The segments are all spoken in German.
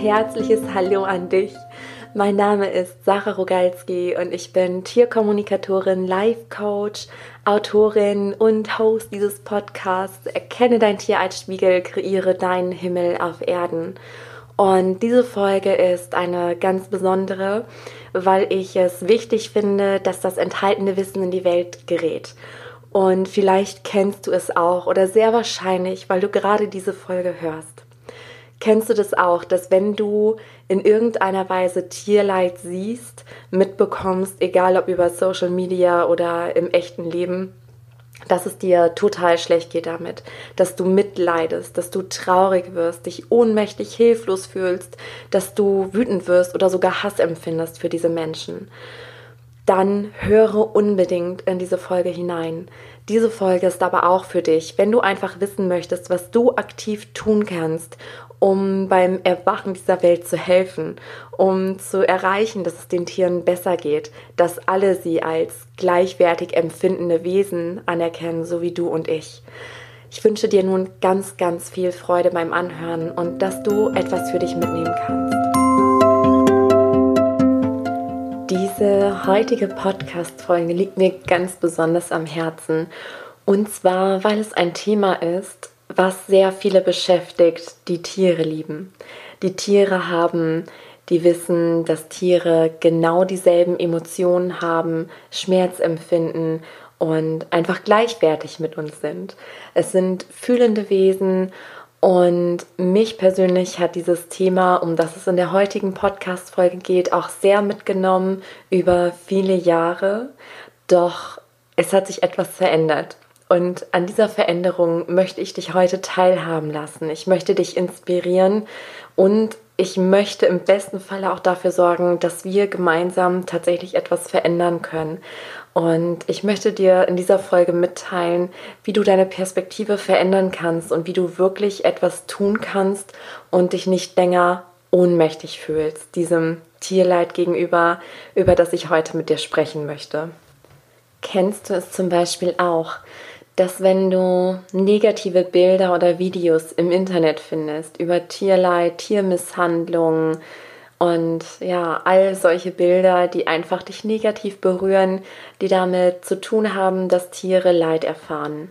herzliches Hallo an dich. Mein Name ist Sarah Rogalski und ich bin Tierkommunikatorin, Life Coach, Autorin und Host dieses Podcasts. Erkenne dein Tier als Spiegel, kreiere deinen Himmel auf Erden. Und diese Folge ist eine ganz besondere, weil ich es wichtig finde, dass das enthaltene Wissen in die Welt gerät. Und vielleicht kennst du es auch oder sehr wahrscheinlich, weil du gerade diese Folge hörst. Kennst du das auch, dass wenn du in irgendeiner Weise Tierleid siehst, mitbekommst, egal ob über Social Media oder im echten Leben, dass es dir total schlecht geht damit, dass du mitleidest, dass du traurig wirst, dich ohnmächtig hilflos fühlst, dass du wütend wirst oder sogar Hass empfindest für diese Menschen dann höre unbedingt in diese Folge hinein. Diese Folge ist aber auch für dich, wenn du einfach wissen möchtest, was du aktiv tun kannst, um beim Erwachen dieser Welt zu helfen, um zu erreichen, dass es den Tieren besser geht, dass alle sie als gleichwertig empfindende Wesen anerkennen, so wie du und ich. Ich wünsche dir nun ganz, ganz viel Freude beim Anhören und dass du etwas für dich mitnehmen kannst. Diese heutige Podcast-Folge liegt mir ganz besonders am Herzen. Und zwar, weil es ein Thema ist, was sehr viele beschäftigt, die Tiere lieben. Die Tiere haben, die wissen, dass Tiere genau dieselben Emotionen haben, Schmerz empfinden und einfach gleichwertig mit uns sind. Es sind fühlende Wesen und mich persönlich hat dieses Thema, um das es in der heutigen Podcast-Folge geht, auch sehr mitgenommen über viele Jahre. Doch es hat sich etwas verändert. Und an dieser Veränderung möchte ich dich heute teilhaben lassen. Ich möchte dich inspirieren und ich möchte im besten Falle auch dafür sorgen, dass wir gemeinsam tatsächlich etwas verändern können. Und ich möchte dir in dieser Folge mitteilen, wie du deine Perspektive verändern kannst und wie du wirklich etwas tun kannst und dich nicht länger ohnmächtig fühlst, diesem Tierleid gegenüber, über das ich heute mit dir sprechen möchte. Kennst du es zum Beispiel auch, dass wenn du negative Bilder oder Videos im Internet findest über Tierleid, Tiermisshandlung und ja, all solche Bilder, die einfach dich negativ berühren, die damit zu tun haben, dass Tiere Leid erfahren.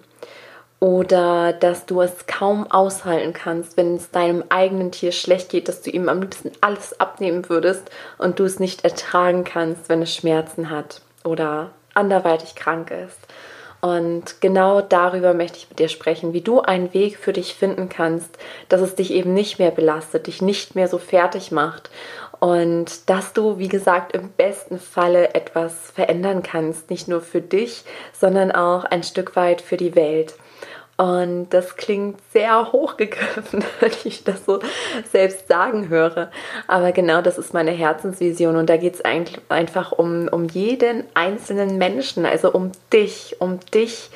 Oder dass du es kaum aushalten kannst, wenn es deinem eigenen Tier schlecht geht, dass du ihm am liebsten alles abnehmen würdest und du es nicht ertragen kannst, wenn es Schmerzen hat oder anderweitig krank ist. Und genau darüber möchte ich mit dir sprechen, wie du einen Weg für dich finden kannst, dass es dich eben nicht mehr belastet, dich nicht mehr so fertig macht und dass du, wie gesagt, im besten Falle etwas verändern kannst, nicht nur für dich, sondern auch ein Stück weit für die Welt. Und das klingt sehr hochgegriffen, wenn ich das so selbst sagen höre. Aber genau das ist meine Herzensvision. Und da geht es einfach um, um jeden einzelnen Menschen, also um dich, um dich,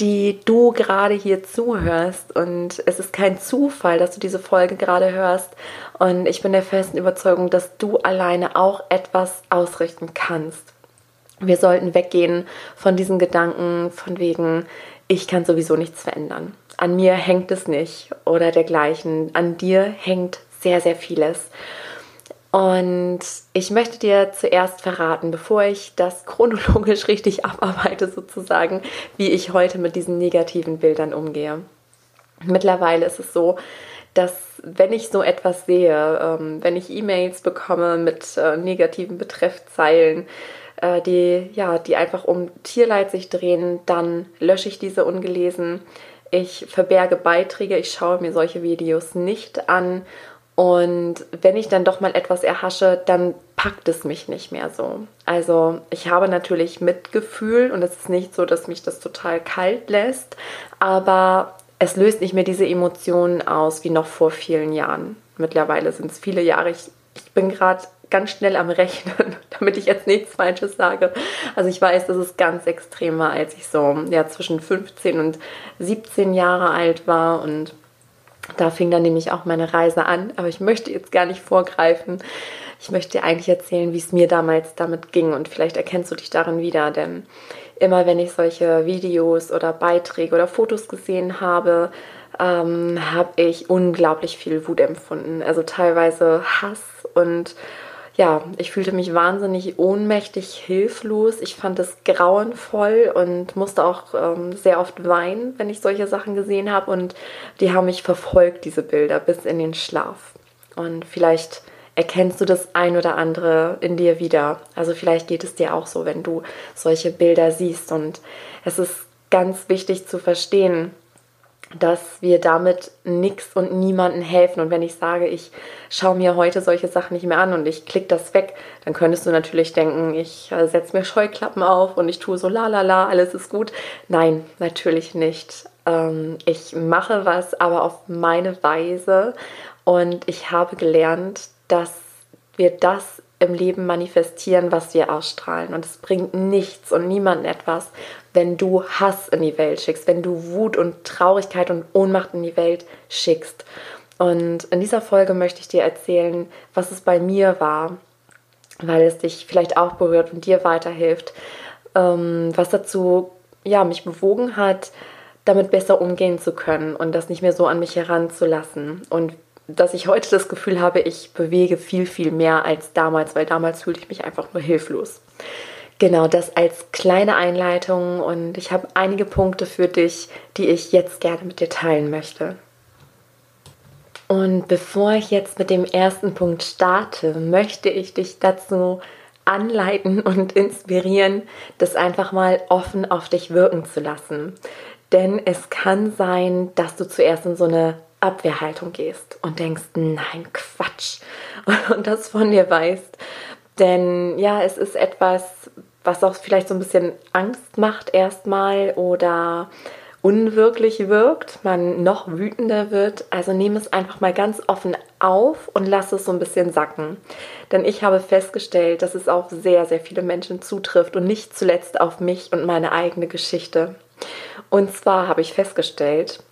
die du gerade hier zuhörst. Und es ist kein Zufall, dass du diese Folge gerade hörst. Und ich bin der festen Überzeugung, dass du alleine auch etwas ausrichten kannst. Wir sollten weggehen von diesen Gedanken von wegen, ich kann sowieso nichts verändern. An mir hängt es nicht oder dergleichen. An dir hängt sehr, sehr vieles. Und ich möchte dir zuerst verraten, bevor ich das chronologisch richtig abarbeite, sozusagen, wie ich heute mit diesen negativen Bildern umgehe. Mittlerweile ist es so, dass wenn ich so etwas sehe, ähm, wenn ich E-Mails bekomme mit äh, negativen Betreffzeilen, äh, die, ja, die einfach um Tierleid sich drehen, dann lösche ich diese ungelesen. Ich verberge Beiträge, ich schaue mir solche Videos nicht an. Und wenn ich dann doch mal etwas erhasche, dann packt es mich nicht mehr so. Also ich habe natürlich Mitgefühl und es ist nicht so, dass mich das total kalt lässt, aber es löst nicht mehr diese Emotionen aus wie noch vor vielen Jahren. Mittlerweile sind es viele Jahre. Ich, ich bin gerade ganz schnell am Rechnen, damit ich jetzt nichts Falsches sage. Also ich weiß, dass es ganz extrem war, als ich so ja, zwischen 15 und 17 Jahre alt war und da fing dann nämlich auch meine Reise an. Aber ich möchte jetzt gar nicht vorgreifen. ich möchte dir eigentlich erzählen, wie es mir damals damit ging und vielleicht erkennst du dich darin wieder, denn immer wenn ich solche Videos oder Beiträge oder Fotos gesehen habe, ähm, habe ich unglaublich viel Wut empfunden. Also teilweise Hass und ja, ich fühlte mich wahnsinnig ohnmächtig, hilflos. Ich fand es grauenvoll und musste auch ähm, sehr oft weinen, wenn ich solche Sachen gesehen habe. Und die haben mich verfolgt, diese Bilder, bis in den Schlaf. Und vielleicht erkennst du das ein oder andere in dir wieder. Also vielleicht geht es dir auch so, wenn du solche Bilder siehst. Und es ist ganz wichtig zu verstehen, dass wir damit nichts und niemanden helfen. Und wenn ich sage, ich schaue mir heute solche Sachen nicht mehr an und ich klicke das weg, dann könntest du natürlich denken, ich äh, setze mir Scheuklappen auf und ich tue so la la la, alles ist gut. Nein, natürlich nicht. Ähm, ich mache was, aber auf meine Weise. Und ich habe gelernt, dass wir das im Leben manifestieren, was wir ausstrahlen. Und es bringt nichts und niemanden etwas, wenn du Hass in die Welt schickst, wenn du Wut und Traurigkeit und Ohnmacht in die Welt schickst. Und in dieser Folge möchte ich dir erzählen, was es bei mir war, weil es dich vielleicht auch berührt und dir weiterhilft, ähm, was dazu ja, mich bewogen hat, damit besser umgehen zu können und das nicht mehr so an mich heranzulassen. Und dass ich heute das Gefühl habe, ich bewege viel, viel mehr als damals, weil damals fühlte ich mich einfach nur hilflos. Genau, das als kleine Einleitung und ich habe einige Punkte für dich, die ich jetzt gerne mit dir teilen möchte. Und bevor ich jetzt mit dem ersten Punkt starte, möchte ich dich dazu anleiten und inspirieren, das einfach mal offen auf dich wirken zu lassen. Denn es kann sein, dass du zuerst in so eine Abwehrhaltung gehst und denkst, nein, Quatsch, und das von dir weißt. Denn ja, es ist etwas, was auch vielleicht so ein bisschen Angst macht erstmal oder unwirklich wirkt, man noch wütender wird. Also nehme es einfach mal ganz offen auf und lass es so ein bisschen sacken. Denn ich habe festgestellt, dass es auf sehr, sehr viele Menschen zutrifft und nicht zuletzt auf mich und meine eigene Geschichte. Und zwar habe ich festgestellt,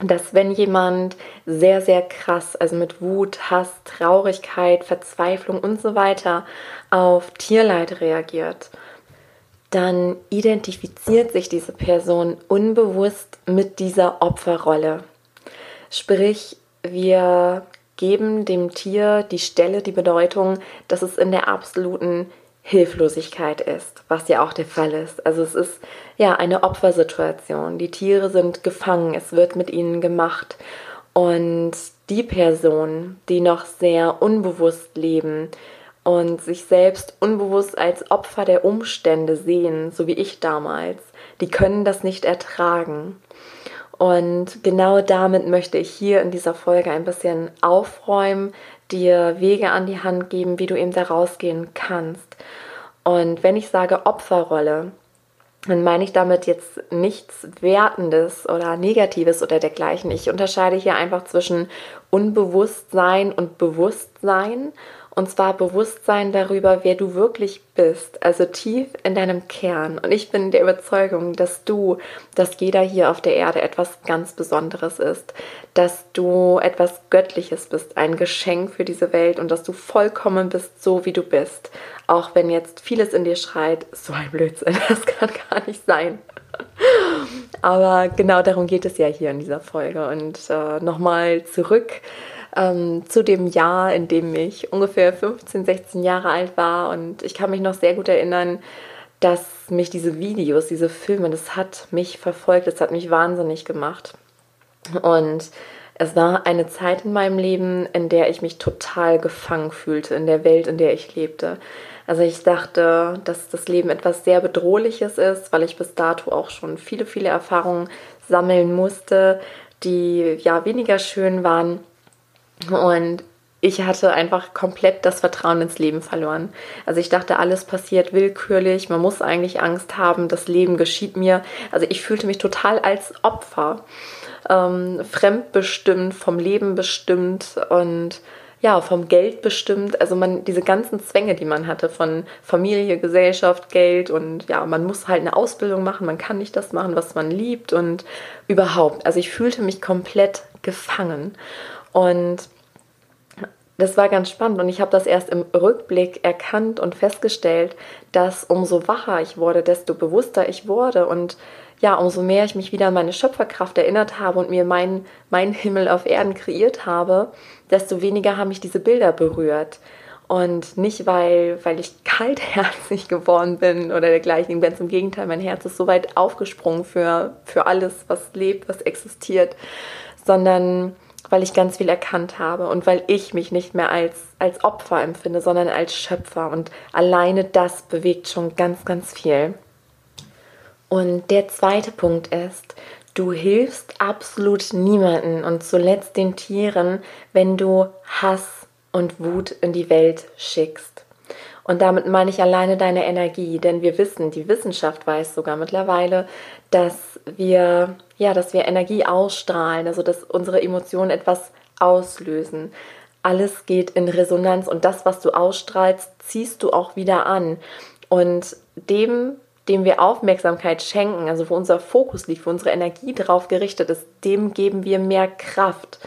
dass wenn jemand sehr, sehr krass, also mit Wut, Hass, Traurigkeit, Verzweiflung und so weiter auf Tierleid reagiert, dann identifiziert sich diese Person unbewusst mit dieser Opferrolle. Sprich, wir geben dem Tier die Stelle, die Bedeutung, dass es in der absoluten Hilflosigkeit ist, was ja auch der Fall ist. Also es ist ja eine Opfersituation. Die Tiere sind gefangen, es wird mit ihnen gemacht. Und die Personen, die noch sehr unbewusst leben und sich selbst unbewusst als Opfer der Umstände sehen, so wie ich damals, die können das nicht ertragen. Und genau damit möchte ich hier in dieser Folge ein bisschen aufräumen, dir Wege an die Hand geben, wie du eben da rausgehen kannst. Und wenn ich sage Opferrolle, dann meine ich damit jetzt nichts Wertendes oder Negatives oder dergleichen. Ich unterscheide hier einfach zwischen Unbewusstsein und Bewusstsein und zwar Bewusstsein darüber, wer du wirklich bist, also tief in deinem Kern. Und ich bin der Überzeugung, dass du, dass jeder hier auf der Erde etwas ganz Besonderes ist, dass du etwas Göttliches bist, ein Geschenk für diese Welt und dass du vollkommen bist, so wie du bist. Auch wenn jetzt vieles in dir schreit, so ein Blödsinn, das kann gar nicht sein. Aber genau darum geht es ja hier in dieser Folge. Und äh, nochmal zurück ähm, zu dem Jahr, in dem ich ungefähr 15, 16 Jahre alt war. Und ich kann mich noch sehr gut erinnern, dass mich diese Videos, diese Filme, das hat mich verfolgt, das hat mich wahnsinnig gemacht. Und es war eine Zeit in meinem Leben, in der ich mich total gefangen fühlte, in der Welt, in der ich lebte. Also ich dachte, dass das Leben etwas sehr Bedrohliches ist, weil ich bis dato auch schon viele, viele Erfahrungen sammeln musste, die ja weniger schön waren. Und ich hatte einfach komplett das Vertrauen ins Leben verloren. Also ich dachte, alles passiert willkürlich, man muss eigentlich Angst haben, das Leben geschieht mir. Also ich fühlte mich total als Opfer, ähm, fremdbestimmt, vom Leben bestimmt und ja, vom Geld bestimmt. Also man, diese ganzen Zwänge, die man hatte von Familie, Gesellschaft, Geld und ja, man muss halt eine Ausbildung machen, man kann nicht das machen, was man liebt und überhaupt. Also ich fühlte mich komplett gefangen. Und das war ganz spannend. Und ich habe das erst im Rückblick erkannt und festgestellt, dass umso wacher ich wurde, desto bewusster ich wurde. Und ja, umso mehr ich mich wieder an meine Schöpferkraft erinnert habe und mir meinen mein Himmel auf Erden kreiert habe, desto weniger haben mich diese Bilder berührt. Und nicht, weil, weil ich kaltherzig geworden bin oder dergleichen, ganz im Gegenteil, mein Herz ist so weit aufgesprungen für, für alles, was lebt, was existiert, sondern weil ich ganz viel erkannt habe und weil ich mich nicht mehr als, als Opfer empfinde, sondern als Schöpfer. Und alleine das bewegt schon ganz, ganz viel. Und der zweite Punkt ist, du hilfst absolut niemanden und zuletzt den Tieren, wenn du Hass und Wut in die Welt schickst. Und damit meine ich alleine deine Energie, denn wir wissen, die Wissenschaft weiß sogar mittlerweile, dass wir, ja, dass wir Energie ausstrahlen, also dass unsere Emotionen etwas auslösen. Alles geht in Resonanz und das, was du ausstrahlst, ziehst du auch wieder an. Und dem, dem wir Aufmerksamkeit schenken, also wo unser Fokus liegt, wo unsere Energie drauf gerichtet ist, dem geben wir mehr Kraft.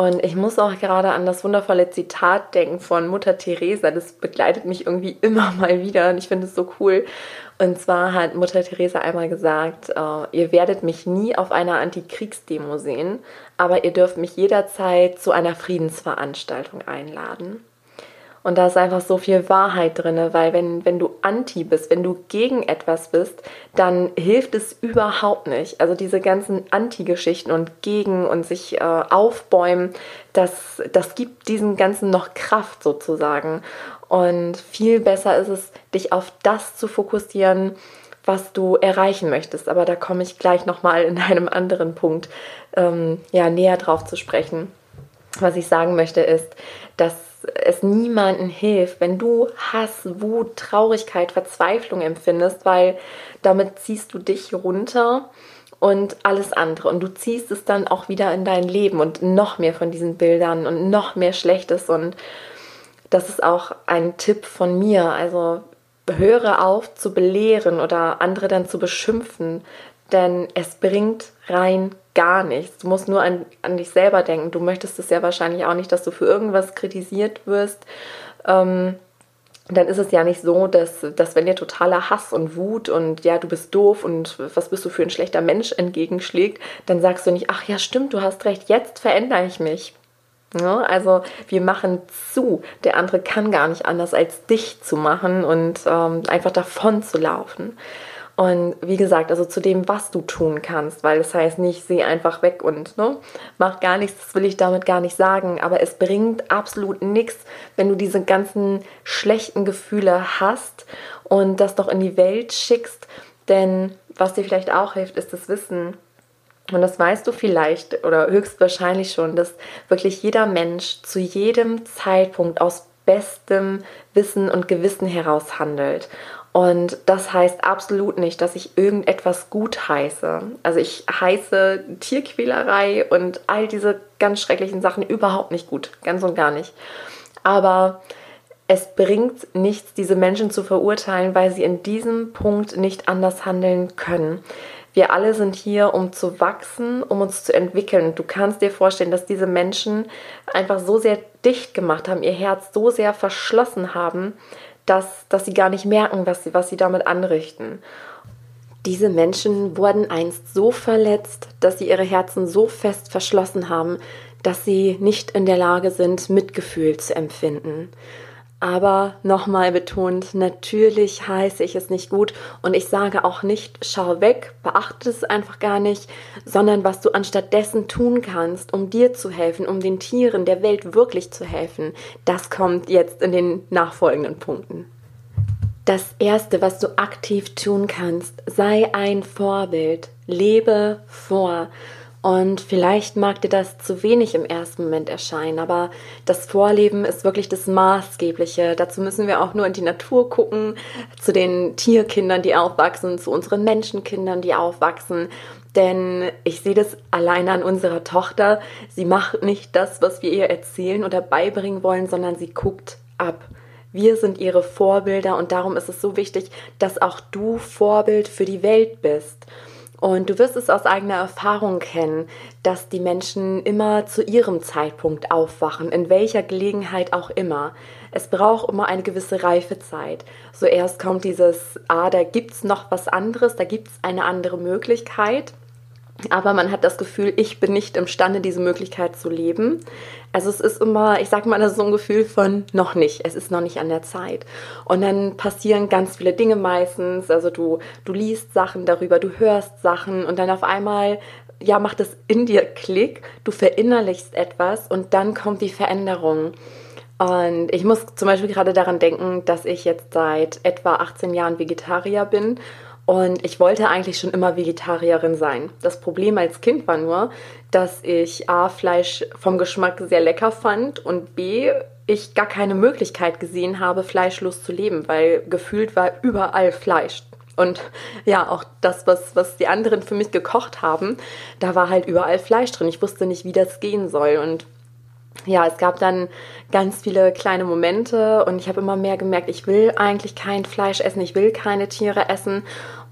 Und ich muss auch gerade an das wundervolle Zitat denken von Mutter Teresa. Das begleitet mich irgendwie immer mal wieder und ich finde es so cool. Und zwar hat Mutter Teresa einmal gesagt, uh, ihr werdet mich nie auf einer Antikriegsdemo sehen, aber ihr dürft mich jederzeit zu einer Friedensveranstaltung einladen. Und da ist einfach so viel Wahrheit drin, weil wenn, wenn du anti bist, wenn du gegen etwas bist, dann hilft es überhaupt nicht. Also diese ganzen Anti-Geschichten und gegen und sich äh, aufbäumen, das, das gibt diesen ganzen noch Kraft sozusagen. Und viel besser ist es, dich auf das zu fokussieren, was du erreichen möchtest. Aber da komme ich gleich nochmal in einem anderen Punkt ähm, ja, näher drauf zu sprechen. Was ich sagen möchte ist, dass es niemandem hilft, wenn du Hass, Wut, Traurigkeit, Verzweiflung empfindest, weil damit ziehst du dich runter und alles andere. Und du ziehst es dann auch wieder in dein Leben und noch mehr von diesen Bildern und noch mehr Schlechtes. Und das ist auch ein Tipp von mir. Also höre auf zu belehren oder andere dann zu beschimpfen, denn es bringt rein gar nichts. Du musst nur an, an dich selber denken. Du möchtest es ja wahrscheinlich auch nicht, dass du für irgendwas kritisiert wirst. Ähm, dann ist es ja nicht so, dass, dass wenn dir totaler Hass und Wut und ja, du bist doof und was bist du für ein schlechter Mensch entgegenschlägt, dann sagst du nicht, ach ja, stimmt, du hast recht, jetzt verändere ich mich. Ja, also wir machen zu. Der andere kann gar nicht anders, als dich zu machen und ähm, einfach davon zu laufen. Und wie gesagt, also zu dem, was du tun kannst, weil das heißt nicht, seh einfach weg und ne, mach gar nichts, das will ich damit gar nicht sagen. Aber es bringt absolut nichts, wenn du diese ganzen schlechten Gefühle hast und das doch in die Welt schickst. Denn was dir vielleicht auch hilft, ist das Wissen. Und das weißt du vielleicht oder höchstwahrscheinlich schon, dass wirklich jeder Mensch zu jedem Zeitpunkt aus bestem Wissen und Gewissen heraus handelt. Und das heißt absolut nicht, dass ich irgendetwas gut heiße. Also ich heiße Tierquälerei und all diese ganz schrecklichen Sachen überhaupt nicht gut, ganz und gar nicht. Aber es bringt nichts, diese Menschen zu verurteilen, weil sie in diesem Punkt nicht anders handeln können. Wir alle sind hier, um zu wachsen, um uns zu entwickeln. Du kannst dir vorstellen, dass diese Menschen einfach so sehr dicht gemacht haben, ihr Herz so sehr verschlossen haben, dass, dass sie gar nicht merken, was sie, was sie damit anrichten. Diese Menschen wurden einst so verletzt, dass sie ihre Herzen so fest verschlossen haben, dass sie nicht in der Lage sind, Mitgefühl zu empfinden. Aber nochmal betont, natürlich heiße ich es nicht gut und ich sage auch nicht, schau weg, beachte es einfach gar nicht, sondern was du anstattdessen tun kannst, um dir zu helfen, um den Tieren der Welt wirklich zu helfen, das kommt jetzt in den nachfolgenden Punkten. Das Erste, was du aktiv tun kannst, sei ein Vorbild, lebe vor. Und vielleicht mag dir das zu wenig im ersten Moment erscheinen, aber das Vorleben ist wirklich das Maßgebliche. Dazu müssen wir auch nur in die Natur gucken, zu den Tierkindern, die aufwachsen, zu unseren Menschenkindern, die aufwachsen. Denn ich sehe das alleine an unserer Tochter. Sie macht nicht das, was wir ihr erzählen oder beibringen wollen, sondern sie guckt ab. Wir sind ihre Vorbilder und darum ist es so wichtig, dass auch du Vorbild für die Welt bist. Und du wirst es aus eigener Erfahrung kennen, dass die Menschen immer zu ihrem Zeitpunkt aufwachen, in welcher Gelegenheit auch immer. Es braucht immer eine gewisse Reifezeit. So erst kommt dieses, ah, da gibt es noch was anderes, da gibt es eine andere Möglichkeit aber man hat das Gefühl, ich bin nicht imstande, diese Möglichkeit zu leben. Also es ist immer, ich sag mal, das ist so ein Gefühl von noch nicht, es ist noch nicht an der Zeit. Und dann passieren ganz viele Dinge meistens, also du, du liest Sachen darüber, du hörst Sachen und dann auf einmal, ja, macht es in dir Klick, du verinnerlichst etwas und dann kommt die Veränderung. Und ich muss zum Beispiel gerade daran denken, dass ich jetzt seit etwa 18 Jahren Vegetarier bin und ich wollte eigentlich schon immer Vegetarierin sein. Das Problem als Kind war nur, dass ich A, Fleisch vom Geschmack sehr lecker fand und B, ich gar keine Möglichkeit gesehen habe, fleischlos zu leben, weil gefühlt war überall Fleisch. Und ja, auch das, was, was die anderen für mich gekocht haben, da war halt überall Fleisch drin. Ich wusste nicht, wie das gehen soll. Und ja, es gab dann ganz viele kleine Momente und ich habe immer mehr gemerkt, ich will eigentlich kein Fleisch essen, ich will keine Tiere essen.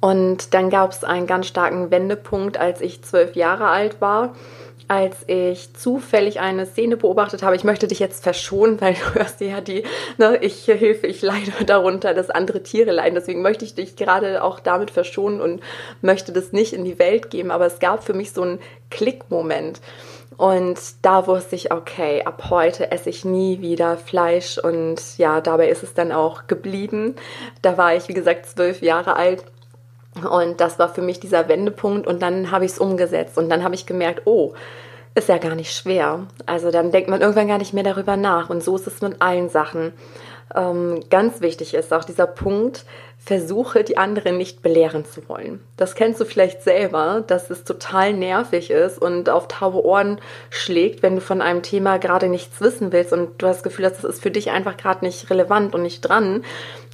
Und dann gab es einen ganz starken Wendepunkt, als ich zwölf Jahre alt war, als ich zufällig eine Szene beobachtet habe. Ich möchte dich jetzt verschonen, weil du hörst ja die, ne, ich hilfe, ich leide darunter, dass andere Tiere leiden. Deswegen möchte ich dich gerade auch damit verschonen und möchte das nicht in die Welt geben. Aber es gab für mich so einen Klickmoment. Und da wusste ich, okay, ab heute esse ich nie wieder Fleisch. Und ja, dabei ist es dann auch geblieben. Da war ich, wie gesagt, zwölf Jahre alt und das war für mich dieser Wendepunkt und dann habe ich es umgesetzt und dann habe ich gemerkt, oh, ist ja gar nicht schwer. Also dann denkt man irgendwann gar nicht mehr darüber nach und so ist es mit allen Sachen. Ähm, ganz wichtig ist auch dieser Punkt, versuche die anderen nicht belehren zu wollen. Das kennst du vielleicht selber, dass es total nervig ist und auf taube Ohren schlägt, wenn du von einem Thema gerade nichts wissen willst und du hast das Gefühl, dass es ist für dich einfach gerade nicht relevant und nicht dran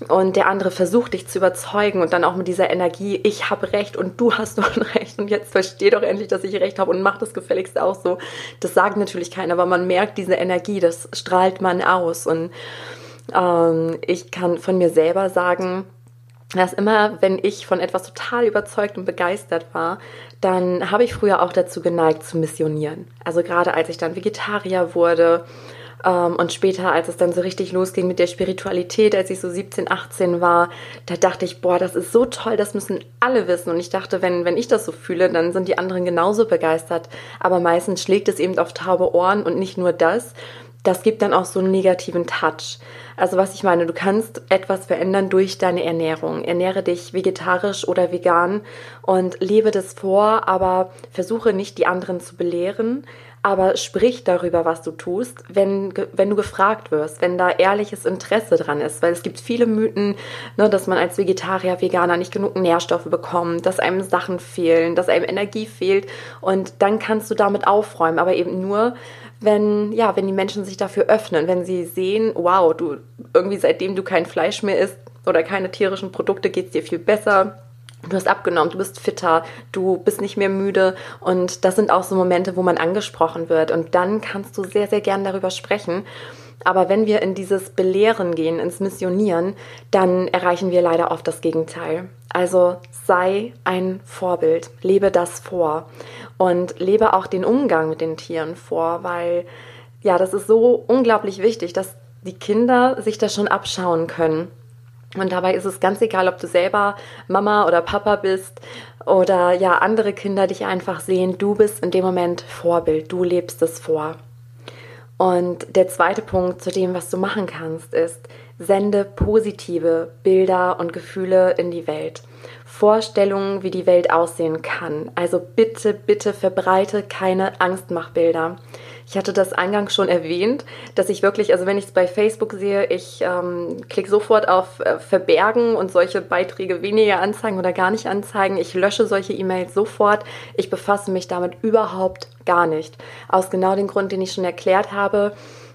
und der andere versucht dich zu überzeugen und dann auch mit dieser Energie, ich habe recht und du hast doch recht und jetzt versteh doch endlich, dass ich recht habe und mach das gefälligst auch so. Das sagt natürlich keiner, aber man merkt diese Energie, das strahlt man aus und ähm, ich kann von mir selber sagen, dass immer, wenn ich von etwas total überzeugt und begeistert war, dann habe ich früher auch dazu geneigt zu missionieren. Also gerade als ich dann Vegetarier wurde ähm, und später, als es dann so richtig losging mit der Spiritualität, als ich so 17, 18 war, da dachte ich, boah, das ist so toll, das müssen alle wissen. Und ich dachte, wenn, wenn ich das so fühle, dann sind die anderen genauso begeistert. Aber meistens schlägt es eben auf taube Ohren und nicht nur das. Das gibt dann auch so einen negativen Touch. Also was ich meine, du kannst etwas verändern durch deine Ernährung. Ernähre dich vegetarisch oder vegan und lebe das vor, aber versuche nicht die anderen zu belehren, aber sprich darüber, was du tust, wenn, wenn du gefragt wirst, wenn da ehrliches Interesse dran ist. Weil es gibt viele Mythen, ne, dass man als Vegetarier, Veganer nicht genug Nährstoffe bekommt, dass einem Sachen fehlen, dass einem Energie fehlt. Und dann kannst du damit aufräumen, aber eben nur, wenn, ja, wenn die Menschen sich dafür öffnen, wenn sie sehen, wow, du irgendwie seitdem du kein Fleisch mehr isst oder keine tierischen Produkte, geht es dir viel besser. Du hast abgenommen, du bist fitter, du bist nicht mehr müde und das sind auch so Momente, wo man angesprochen wird und dann kannst du sehr, sehr gern darüber sprechen. Aber wenn wir in dieses Belehren gehen, ins Missionieren, dann erreichen wir leider oft das Gegenteil. Also sei ein Vorbild, lebe das vor und lebe auch den Umgang mit den Tieren vor, weil ja, das ist so unglaublich wichtig, dass die Kinder sich das schon abschauen können. Und dabei ist es ganz egal, ob du selber Mama oder Papa bist oder ja, andere Kinder dich einfach sehen. Du bist in dem Moment Vorbild. Du lebst es vor. Und der zweite Punkt zu dem, was du machen kannst, ist, sende positive Bilder und Gefühle in die Welt. Vorstellungen, wie die Welt aussehen kann. Also bitte, bitte verbreite keine Angstmachbilder. Ich hatte das eingangs schon erwähnt, dass ich wirklich, also wenn ich es bei Facebook sehe, ich ähm, klicke sofort auf äh, Verbergen und solche Beiträge weniger anzeigen oder gar nicht anzeigen. Ich lösche solche E-Mails sofort. Ich befasse mich damit überhaupt gar nicht. Aus genau dem Grund, den ich schon erklärt habe.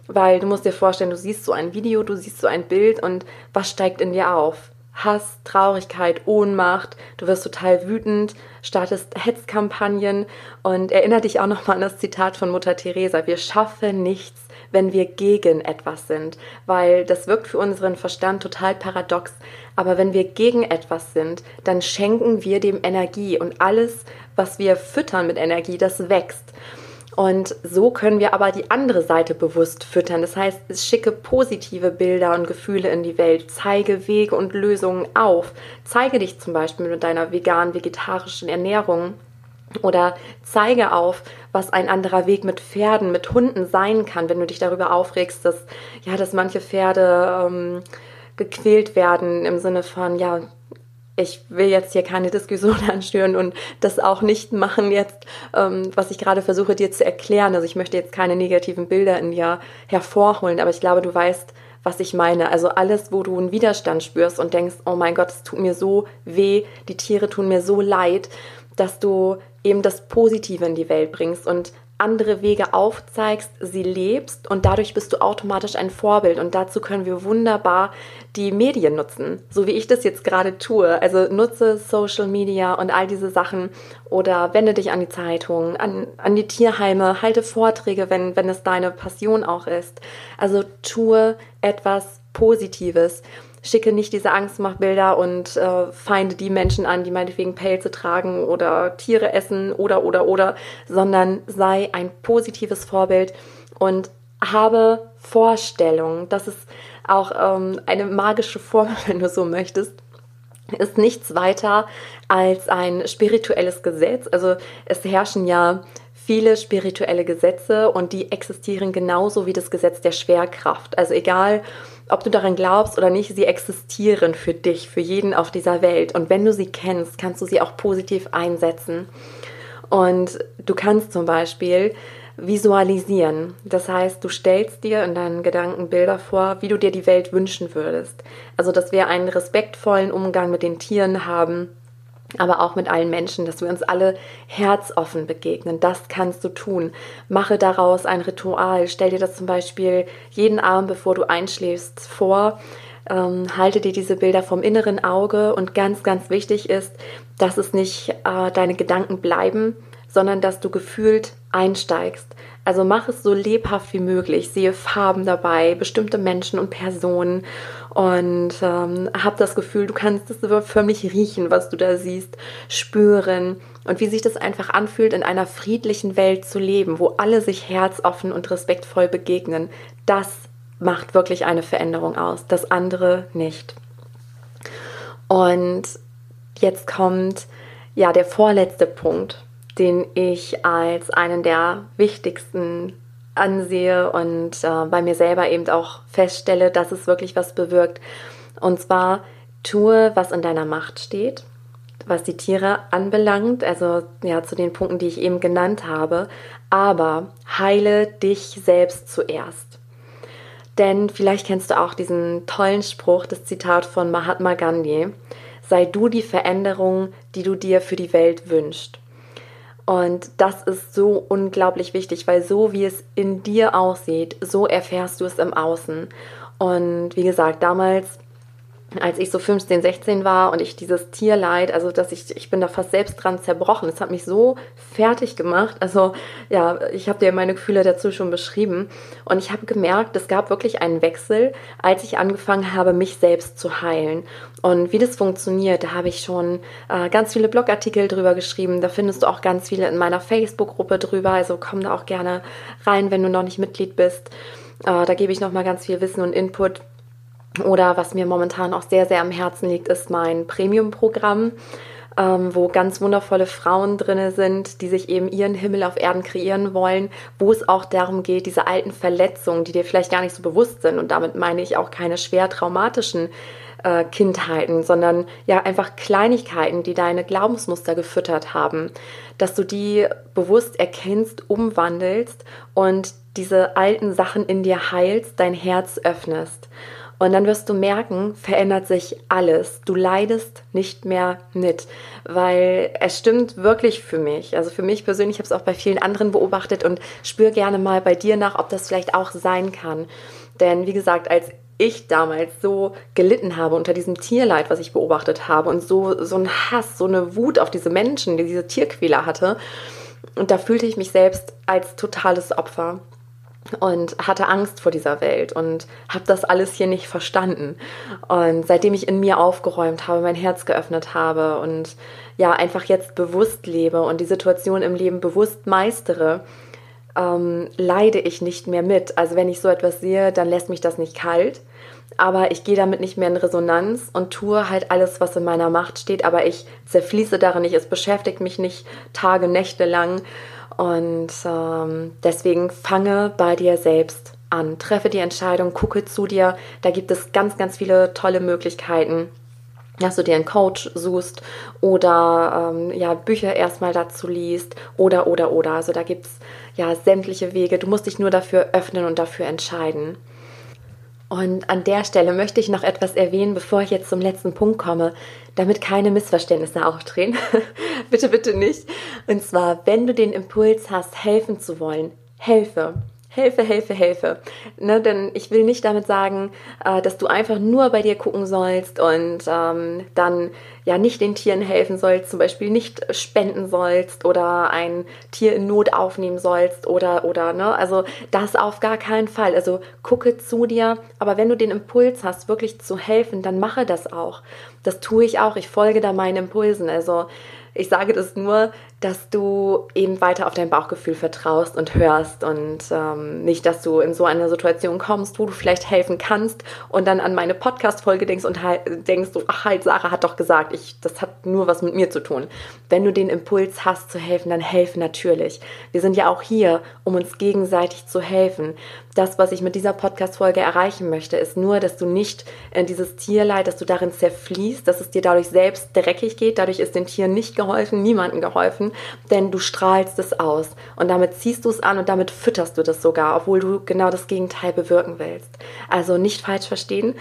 Weil du musst dir vorstellen, du siehst so ein Video, du siehst so ein Bild und was steigt in dir auf? Hass, Traurigkeit, Ohnmacht. Du wirst total wütend, startest Hetzkampagnen und erinnere dich auch nochmal an das Zitat von Mutter Teresa. Wir schaffen nichts, wenn wir gegen etwas sind, weil das wirkt für unseren Verstand total paradox. Aber wenn wir gegen etwas sind, dann schenken wir dem Energie und alles, was wir füttern mit Energie, das wächst. Und so können wir aber die andere Seite bewusst füttern. Das heißt, schicke positive Bilder und Gefühle in die Welt, zeige Wege und Lösungen auf. Zeige dich zum Beispiel mit deiner vegan-vegetarischen Ernährung oder zeige auf, was ein anderer Weg mit Pferden, mit Hunden sein kann, wenn du dich darüber aufregst, dass, ja, dass manche Pferde ähm, gequält werden im Sinne von, ja, ich will jetzt hier keine Diskussion anstören und das auch nicht machen jetzt, ähm, was ich gerade versuche dir zu erklären. Also ich möchte jetzt keine negativen Bilder in dir hervorholen, aber ich glaube, du weißt, was ich meine. Also alles, wo du einen Widerstand spürst und denkst, oh mein Gott, es tut mir so weh, die Tiere tun mir so leid, dass du eben das Positive in die Welt bringst und andere Wege aufzeigst, sie lebst und dadurch bist du automatisch ein Vorbild. Und dazu können wir wunderbar die Medien nutzen, so wie ich das jetzt gerade tue. Also nutze Social Media und all diese Sachen oder wende dich an die Zeitung, an, an die Tierheime, halte Vorträge, wenn, wenn es deine Passion auch ist. Also tue etwas Positives schicke nicht diese Angstmachbilder und äh, feinde die Menschen an, die meinetwegen Pelze tragen oder Tiere essen oder oder oder, sondern sei ein positives Vorbild und habe Vorstellungen. Das ist auch ähm, eine magische Formel, wenn du so möchtest ist nichts weiter als ein spirituelles Gesetz. Also es herrschen ja viele spirituelle Gesetze und die existieren genauso wie das Gesetz der Schwerkraft. Also egal, ob du daran glaubst oder nicht, sie existieren für dich, für jeden auf dieser Welt. Und wenn du sie kennst, kannst du sie auch positiv einsetzen. Und du kannst zum Beispiel visualisieren. Das heißt, du stellst dir in deinen Gedanken Bilder vor, wie du dir die Welt wünschen würdest. Also, dass wir einen respektvollen Umgang mit den Tieren haben, aber auch mit allen Menschen, dass wir uns alle herzoffen begegnen. Das kannst du tun. Mache daraus ein Ritual. Stell dir das zum Beispiel jeden Abend, bevor du einschläfst, vor. Ähm, halte dir diese Bilder vom inneren Auge und ganz, ganz wichtig ist, dass es nicht äh, deine Gedanken bleiben, sondern dass du gefühlt einsteigst. Also mach es so lebhaft wie möglich. Sehe Farben dabei, bestimmte Menschen und Personen und ähm, hab das Gefühl, du kannst es förmlich riechen, was du da siehst, spüren und wie sich das einfach anfühlt, in einer friedlichen Welt zu leben, wo alle sich herzoffen und respektvoll begegnen. Das macht wirklich eine Veränderung aus, das andere nicht. Und jetzt kommt ja der vorletzte Punkt den ich als einen der wichtigsten ansehe und äh, bei mir selber eben auch feststelle, dass es wirklich was bewirkt. Und zwar tue, was in deiner Macht steht, was die Tiere anbelangt, also ja zu den Punkten, die ich eben genannt habe, aber heile dich selbst zuerst. Denn vielleicht kennst du auch diesen tollen Spruch, das Zitat von Mahatma Gandhi, sei du die Veränderung, die du dir für die Welt wünschst. Und das ist so unglaublich wichtig, weil so wie es in dir aussieht, so erfährst du es im Außen. Und wie gesagt, damals als ich so 15, 16 war und ich dieses Tierleid, also dass ich, ich bin da fast selbst dran zerbrochen. Es hat mich so fertig gemacht. Also ja, ich habe dir meine Gefühle dazu schon beschrieben. Und ich habe gemerkt, es gab wirklich einen Wechsel, als ich angefangen habe, mich selbst zu heilen. Und wie das funktioniert, da habe ich schon äh, ganz viele Blogartikel drüber geschrieben. Da findest du auch ganz viele in meiner Facebook-Gruppe drüber. Also komm da auch gerne rein, wenn du noch nicht Mitglied bist. Äh, da gebe ich nochmal ganz viel Wissen und Input oder was mir momentan auch sehr, sehr am Herzen liegt, ist mein Premium-Programm, ähm, wo ganz wundervolle Frauen drin sind, die sich eben ihren Himmel auf Erden kreieren wollen, wo es auch darum geht, diese alten Verletzungen, die dir vielleicht gar nicht so bewusst sind, und damit meine ich auch keine schwer traumatischen äh, Kindheiten, sondern ja einfach Kleinigkeiten, die deine Glaubensmuster gefüttert haben, dass du die bewusst erkennst, umwandelst und diese alten Sachen in dir heilst, dein Herz öffnest. Und dann wirst du merken, verändert sich alles. Du leidest nicht mehr mit, weil es stimmt wirklich für mich. Also für mich persönlich, ich habe es auch bei vielen anderen beobachtet und spür gerne mal bei dir nach, ob das vielleicht auch sein kann. Denn wie gesagt, als ich damals so gelitten habe unter diesem Tierleid, was ich beobachtet habe und so, so ein Hass, so eine Wut auf diese Menschen, die diese Tierquäler hatte. Und da fühlte ich mich selbst als totales Opfer und hatte Angst vor dieser Welt und habe das alles hier nicht verstanden. Und seitdem ich in mir aufgeräumt habe, mein Herz geöffnet habe und ja, einfach jetzt bewusst lebe und die Situation im Leben bewusst meistere, ähm, leide ich nicht mehr mit. Also wenn ich so etwas sehe, dann lässt mich das nicht kalt. Aber ich gehe damit nicht mehr in Resonanz und tue halt alles, was in meiner Macht steht. Aber ich zerfließe darin nicht. Es beschäftigt mich nicht Tage, Nächte lang. Und ähm, deswegen fange bei dir selbst an. Treffe die Entscheidung, gucke zu dir. Da gibt es ganz, ganz viele tolle Möglichkeiten dass du dir einen Coach suchst oder ähm, ja, Bücher erstmal dazu liest oder, oder, oder. Also da gibt es ja sämtliche Wege. Du musst dich nur dafür öffnen und dafür entscheiden. Und an der Stelle möchte ich noch etwas erwähnen, bevor ich jetzt zum letzten Punkt komme, damit keine Missverständnisse auftreten. bitte, bitte nicht. Und zwar, wenn du den Impuls hast, helfen zu wollen, helfe. Hilfe, Hilfe, Hilfe. Ne, denn ich will nicht damit sagen, äh, dass du einfach nur bei dir gucken sollst und ähm, dann ja nicht den Tieren helfen sollst, zum Beispiel nicht spenden sollst oder ein Tier in Not aufnehmen sollst oder oder ne, also das auf gar keinen Fall. Also gucke zu dir, aber wenn du den Impuls hast, wirklich zu helfen, dann mache das auch. Das tue ich auch. Ich folge da meinen Impulsen. Also ich sage das nur, dass du eben weiter auf dein Bauchgefühl vertraust und hörst und ähm, nicht, dass du in so eine Situation kommst, wo du vielleicht helfen kannst und dann an meine Podcast-Folge denkst und halt, denkst, so, ach halt, Sarah hat doch gesagt, ich, das hat nur was mit mir zu tun. Wenn du den Impuls hast zu helfen, dann helfe natürlich. Wir sind ja auch hier, um uns gegenseitig zu helfen. Das, was ich mit dieser Podcast-Folge erreichen möchte, ist nur, dass du nicht in dieses Tierleid, dass du darin zerfließt, dass es dir dadurch selbst dreckig geht. Dadurch ist den Tieren nicht geholfen, niemandem geholfen, denn du strahlst es aus und damit ziehst du es an und damit fütterst du das sogar, obwohl du genau das Gegenteil bewirken willst. Also nicht falsch verstehen.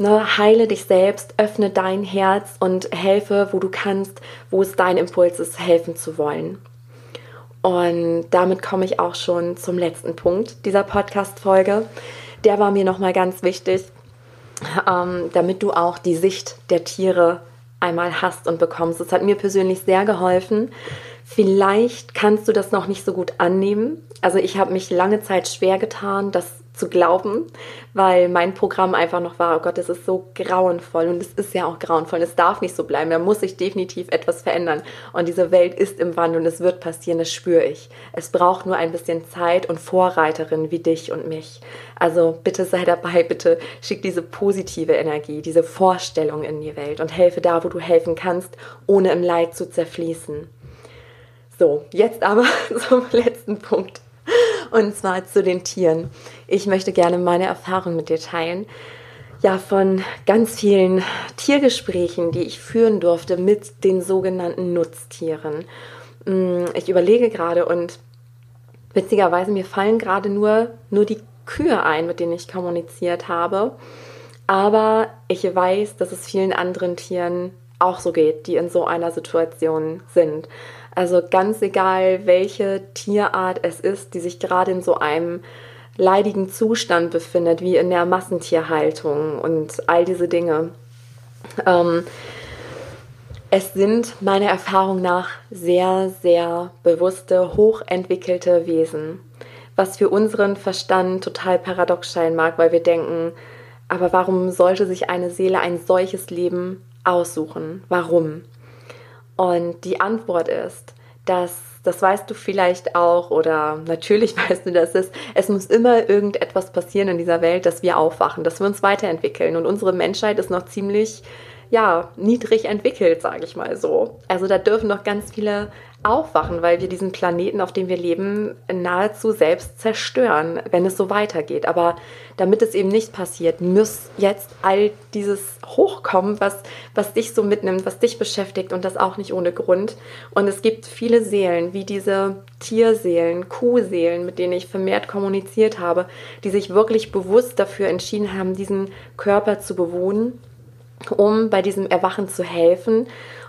Ne, heile dich selbst, öffne dein Herz und helfe, wo du kannst, wo es dein Impuls ist, helfen zu wollen. Und damit komme ich auch schon zum letzten Punkt dieser Podcast-Folge. Der war mir nochmal ganz wichtig, ähm, damit du auch die Sicht der Tiere einmal hast und bekommst. Das hat mir persönlich sehr geholfen. Vielleicht kannst du das noch nicht so gut annehmen. Also ich habe mich lange Zeit schwer getan, das zu glauben, weil mein Programm einfach noch war, oh Gott, das ist so grauenvoll und es ist ja auch grauenvoll, es darf nicht so bleiben, da muss sich definitiv etwas verändern und diese Welt ist im Wandel und es wird passieren, das spüre ich. Es braucht nur ein bisschen Zeit und Vorreiterin wie dich und mich. Also bitte sei dabei, bitte schick diese positive Energie, diese Vorstellung in die Welt und helfe da, wo du helfen kannst, ohne im Leid zu zerfließen. So, jetzt aber zum letzten Punkt. Und zwar zu den Tieren. Ich möchte gerne meine Erfahrung mit dir teilen. Ja, von ganz vielen Tiergesprächen, die ich führen durfte mit den sogenannten Nutztieren. Mm, ich überlege gerade und witzigerweise mir fallen gerade nur, nur die Kühe ein, mit denen ich kommuniziert habe. Aber ich weiß, dass es vielen anderen Tieren auch so geht, die in so einer Situation sind. Also ganz egal, welche Tierart es ist, die sich gerade in so einem leidigen Zustand befindet, wie in der Massentierhaltung und all diese Dinge. Ähm, es sind meiner Erfahrung nach sehr, sehr bewusste, hochentwickelte Wesen, was für unseren Verstand total paradox scheinen mag, weil wir denken, aber warum sollte sich eine Seele ein solches Leben aussuchen? Warum? Und die Antwort ist, dass, das weißt du vielleicht auch oder natürlich weißt du das, ist, es muss immer irgendetwas passieren in dieser Welt, dass wir aufwachen, dass wir uns weiterentwickeln. Und unsere Menschheit ist noch ziemlich ja, niedrig entwickelt, sage ich mal so. Also da dürfen noch ganz viele aufwachen, weil wir diesen Planeten, auf dem wir leben, nahezu selbst zerstören, wenn es so weitergeht. Aber damit es eben nicht passiert, muss jetzt all dieses hochkommen, was, was dich so mitnimmt, was dich beschäftigt und das auch nicht ohne Grund. Und es gibt viele Seelen, wie diese Tierseelen, Kuhseelen, mit denen ich vermehrt kommuniziert habe, die sich wirklich bewusst dafür entschieden haben, diesen Körper zu bewohnen um bei diesem Erwachen zu helfen.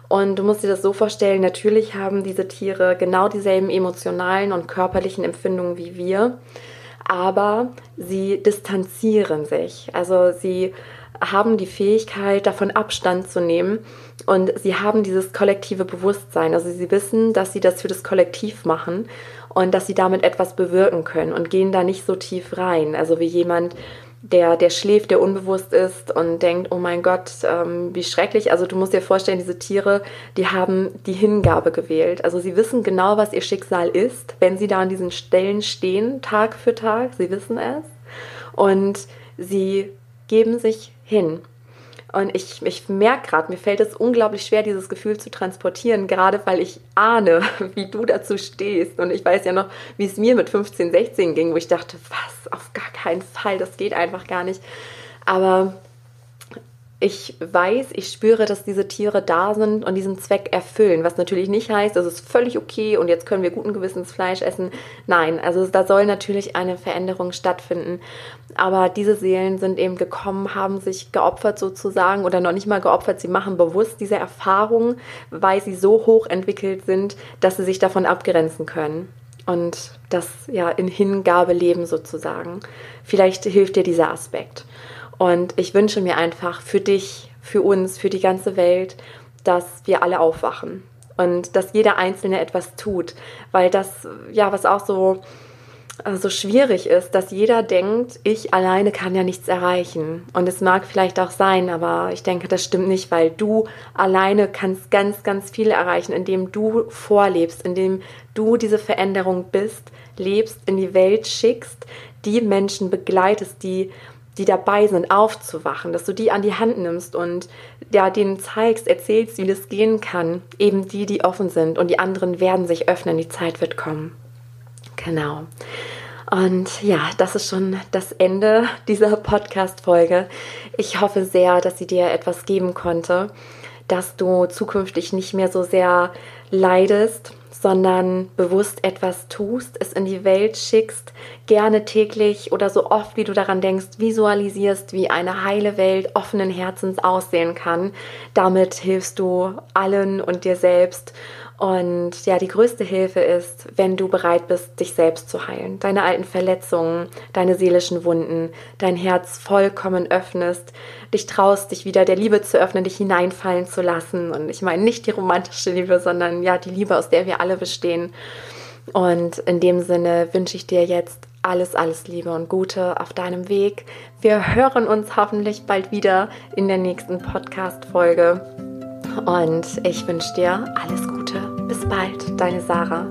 Und du musst dir das so vorstellen, natürlich haben diese Tiere genau dieselben emotionalen und körperlichen Empfindungen wie wir. aber sie distanzieren sich. Also sie haben die Fähigkeit, davon Abstand zu nehmen und sie haben dieses kollektive Bewusstsein. Also sie wissen, dass sie das für das Kollektiv machen und dass sie damit etwas bewirken können und gehen da nicht so tief rein. Also wie jemand, der, der schläft, der unbewusst ist und denkt, oh mein Gott, ähm, wie schrecklich. Also du musst dir vorstellen, diese Tiere, die haben die Hingabe gewählt. Also sie wissen genau, was ihr Schicksal ist, wenn sie da an diesen Stellen stehen, Tag für Tag. Sie wissen es. Und sie geben sich hin. Und ich, ich merke gerade, mir fällt es unglaublich schwer, dieses Gefühl zu transportieren, gerade weil ich ahne, wie du dazu stehst. Und ich weiß ja noch, wie es mir mit 15, 16 ging, wo ich dachte, was, auf gar keinen Fall, das geht einfach gar nicht. Aber ich weiß, ich spüre, dass diese Tiere da sind und diesen Zweck erfüllen, was natürlich nicht heißt, das ist völlig okay und jetzt können wir guten Gewissens Fleisch essen. Nein, also da soll natürlich eine Veränderung stattfinden. Aber diese Seelen sind eben gekommen, haben sich geopfert sozusagen oder noch nicht mal geopfert, sie machen bewusst diese Erfahrung, weil sie so hoch entwickelt sind, dass sie sich davon abgrenzen können und das ja in Hingabe leben sozusagen. Vielleicht hilft dir dieser Aspekt. Und ich wünsche mir einfach für dich, für uns, für die ganze Welt, dass wir alle aufwachen und dass jeder Einzelne etwas tut, weil das, ja, was auch so, äh, so schwierig ist, dass jeder denkt, ich alleine kann ja nichts erreichen. Und es mag vielleicht auch sein, aber ich denke, das stimmt nicht, weil du alleine kannst ganz, ganz viel erreichen, indem du vorlebst, indem du diese Veränderung bist, lebst, in die Welt schickst, die Menschen begleitest, die die dabei sind, aufzuwachen, dass du die an die Hand nimmst und ja, denen zeigst, erzählst, wie das gehen kann. Eben die, die offen sind und die anderen werden sich öffnen, die Zeit wird kommen. Genau. Und ja, das ist schon das Ende dieser Podcast-Folge. Ich hoffe sehr, dass sie dir etwas geben konnte, dass du zukünftig nicht mehr so sehr leidest sondern bewusst etwas tust, es in die Welt schickst, gerne täglich oder so oft, wie du daran denkst, visualisierst, wie eine heile Welt offenen Herzens aussehen kann. Damit hilfst du allen und dir selbst und ja, die größte Hilfe ist, wenn du bereit bist, dich selbst zu heilen. Deine alten Verletzungen, deine seelischen Wunden, dein Herz vollkommen öffnest, dich traust, dich wieder der Liebe zu öffnen, dich hineinfallen zu lassen. Und ich meine nicht die romantische Liebe, sondern ja, die Liebe, aus der wir alle bestehen. Und in dem Sinne wünsche ich dir jetzt alles, alles Liebe und Gute auf deinem Weg. Wir hören uns hoffentlich bald wieder in der nächsten Podcast-Folge. Und ich wünsche dir alles Gute. Bis bald, deine Sarah.